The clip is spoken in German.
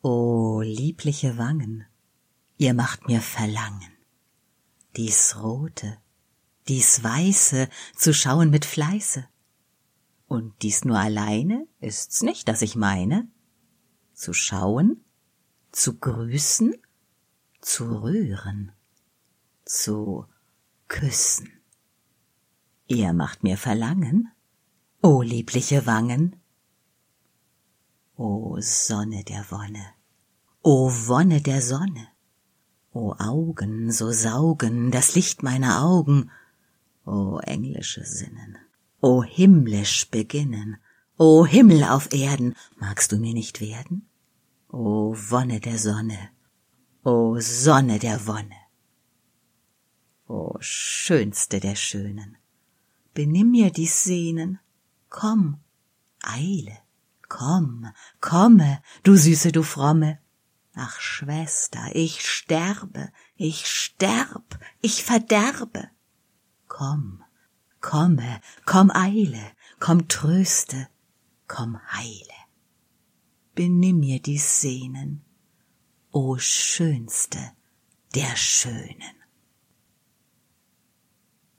O liebliche Wangen, ihr macht mir verlangen, dies Rote, dies Weiße zu schauen mit Fleiße. Und dies nur alleine ist's nicht, dass ich meine, zu schauen, zu grüßen, zu rühren, zu küssen. Ihr macht mir verlangen, o liebliche Wangen, O Sonne der Wonne, o Wonne der Sonne, o Augen so saugen das Licht meiner Augen, o englische Sinnen, o himmlisch beginnen, o Himmel auf Erden, magst du mir nicht werden? O Wonne der Sonne, o Sonne der Wonne, o Schönste der Schönen, benimm mir die Sehnen, komm, eile, Komm, komme, du Süße, du Fromme. Ach, Schwester, ich sterbe, ich sterb, ich verderbe. Komm, komme, komm eile, komm tröste, komm heile. Benimm mir die Sehnen, o Schönste der Schönen.